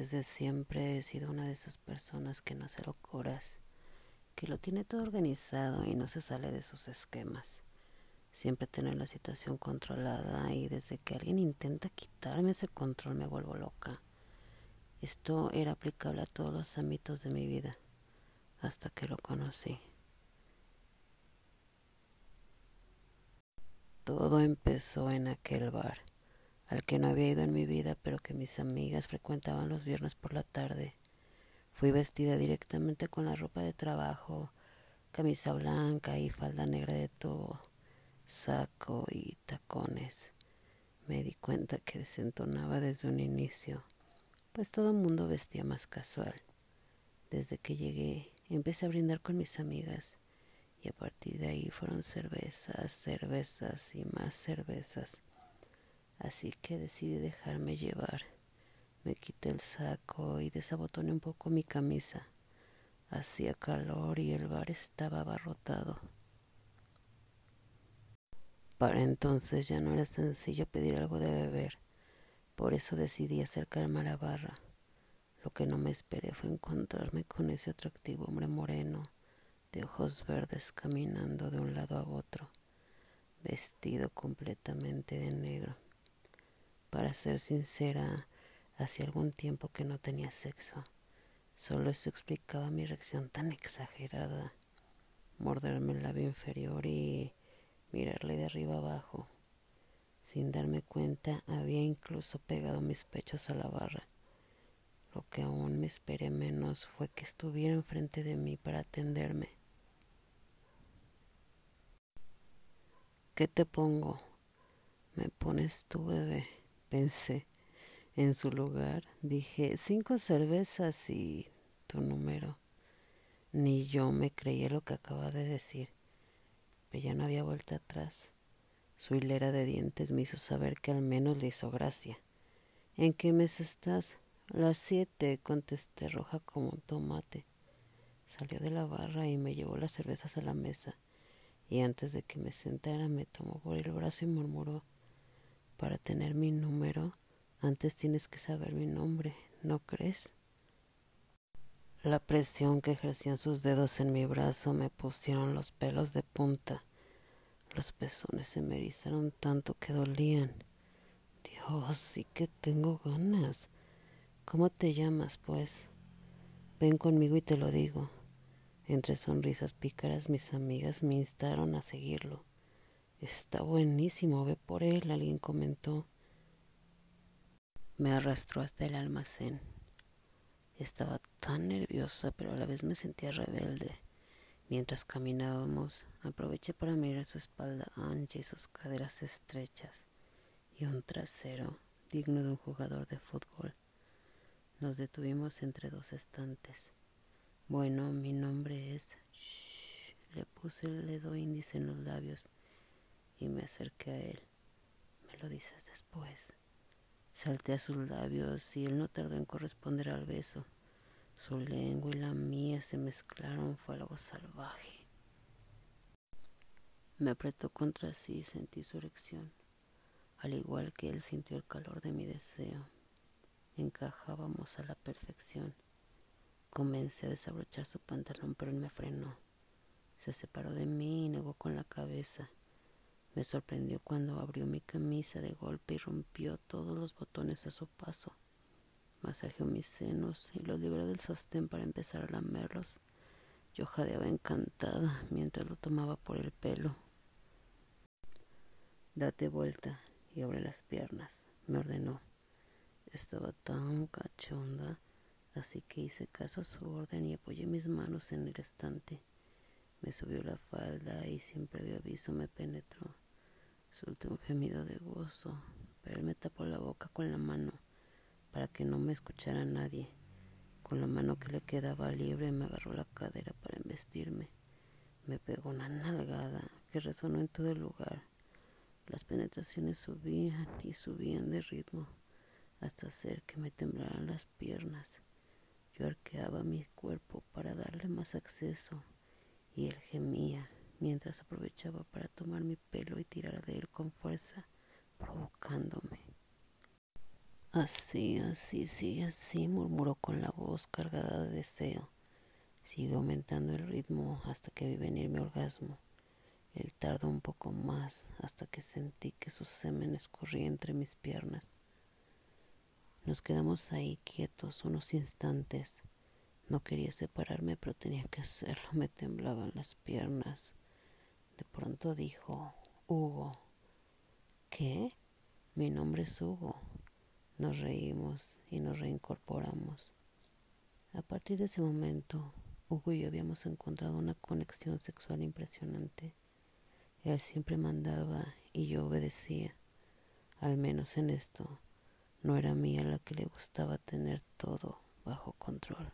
Desde siempre he sido una de esas personas que no hace locuras, que lo tiene todo organizado y no se sale de sus esquemas. Siempre tener la situación controlada y desde que alguien intenta quitarme ese control me vuelvo loca. Esto era aplicable a todos los ámbitos de mi vida hasta que lo conocí. Todo empezó en aquel bar al que no había ido en mi vida, pero que mis amigas frecuentaban los viernes por la tarde. Fui vestida directamente con la ropa de trabajo, camisa blanca y falda negra de tubo, saco y tacones. Me di cuenta que desentonaba desde un inicio, pues todo el mundo vestía más casual. Desde que llegué, empecé a brindar con mis amigas y a partir de ahí fueron cervezas, cervezas y más cervezas así que decidí dejarme llevar. Me quité el saco y desabotoné un poco mi camisa. Hacía calor y el bar estaba abarrotado. Para entonces ya no era sencillo pedir algo de beber, por eso decidí acercarme a la barra. Lo que no me esperé fue encontrarme con ese atractivo hombre moreno, de ojos verdes, caminando de un lado a otro, vestido completamente de negro. Para ser sincera, hacía algún tiempo que no tenía sexo. Solo eso explicaba mi reacción tan exagerada. Morderme el labio inferior y mirarle de arriba abajo. Sin darme cuenta, había incluso pegado mis pechos a la barra. Lo que aún me esperé menos fue que estuviera enfrente de mí para atenderme. ¿Qué te pongo? Me pones tu bebé pensé. En su lugar dije cinco cervezas y tu número. Ni yo me creía lo que acababa de decir, pero ya no había vuelta atrás. Su hilera de dientes me hizo saber que al menos le hizo gracia. ¿En qué mes estás? Las siete, contesté roja como un tomate. Salió de la barra y me llevó las cervezas a la mesa, y antes de que me sentara me tomó por el brazo y murmuró para tener mi número, antes tienes que saber mi nombre, ¿no crees? La presión que ejercían sus dedos en mi brazo me pusieron los pelos de punta. Los pezones se me erizaron tanto que dolían. Dios, sí que tengo ganas. ¿Cómo te llamas, pues? Ven conmigo y te lo digo. Entre sonrisas pícaras mis amigas me instaron a seguirlo. Está buenísimo, ve por él, alguien comentó. Me arrastró hasta el almacén. Estaba tan nerviosa, pero a la vez me sentía rebelde. Mientras caminábamos, aproveché para mirar su espalda ancha y sus caderas estrechas, y un trasero digno de un jugador de fútbol. Nos detuvimos entre dos estantes. Bueno, mi nombre es... Shh, le puse el dedo índice en los labios y me acerqué a él. Me lo dices después. Salté a sus labios y él no tardó en corresponder al beso. Su lengua y la mía se mezclaron, fue algo salvaje. Me apretó contra sí y sentí su erección, al igual que él sintió el calor de mi deseo. Encajábamos a la perfección. Comencé a desabrochar su pantalón, pero él me frenó. Se separó de mí y negó con la cabeza. Me sorprendió cuando abrió mi camisa de golpe y rompió todos los botones a su paso. Masajeó mis senos y los libró del sostén para empezar a lamerlos. Yo jadeaba encantada mientras lo tomaba por el pelo. Date vuelta y abre las piernas, me ordenó. Estaba tan cachonda, así que hice caso a su orden y apoyé mis manos en el estante. Me subió la falda y sin previo aviso me penetró. Solté un gemido de gozo, pero él me tapó la boca con la mano para que no me escuchara nadie. Con la mano que le quedaba libre me agarró la cadera para embestirme. Me pegó una nalgada que resonó en todo el lugar. Las penetraciones subían y subían de ritmo hasta hacer que me temblaran las piernas. Yo arqueaba mi cuerpo para darle más acceso y él gemía mientras aprovechaba para tomar mi pelo y tirar de él con fuerza, provocándome. Así, así, sigue así, murmuró con la voz cargada de deseo. Siguió aumentando el ritmo hasta que vi venir mi orgasmo. Él tardó un poco más hasta que sentí que su semen escurría entre mis piernas. Nos quedamos ahí quietos unos instantes. No quería separarme, pero tenía que hacerlo. Me temblaban las piernas. De pronto dijo, Hugo. ¿Qué? Mi nombre es Hugo. Nos reímos y nos reincorporamos. A partir de ese momento, Hugo y yo habíamos encontrado una conexión sexual impresionante. Él siempre mandaba y yo obedecía. Al menos en esto, no era mía la que le gustaba tener todo bajo control.